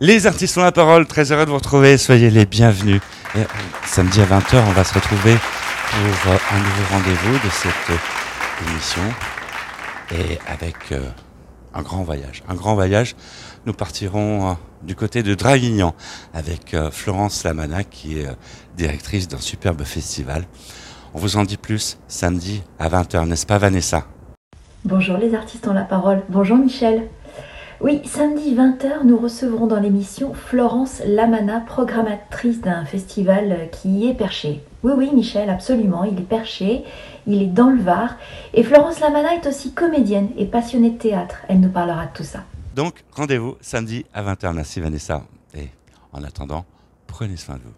Les artistes ont la parole, très heureux de vous retrouver, soyez les bienvenus. Euh, samedi à 20h, on va se retrouver pour euh, un nouveau rendez-vous de cette euh, émission et avec un grand voyage. Un grand voyage, nous partirons du côté de Draguignan avec Florence Lamana qui est directrice d'un superbe festival. On vous en dit plus samedi à 20h, n'est-ce pas Vanessa? Bonjour les artistes ont la parole. Bonjour Michel. Oui, samedi 20h, nous recevrons dans l'émission Florence Lamana, programmatrice d'un festival qui y est perché. Oui, oui, Michel, absolument, il est perché, il est dans le Var. Et Florence Lamana est aussi comédienne et passionnée de théâtre. Elle nous parlera de tout ça. Donc, rendez-vous samedi à 20h. Merci Vanessa. Et en attendant, prenez soin de vous.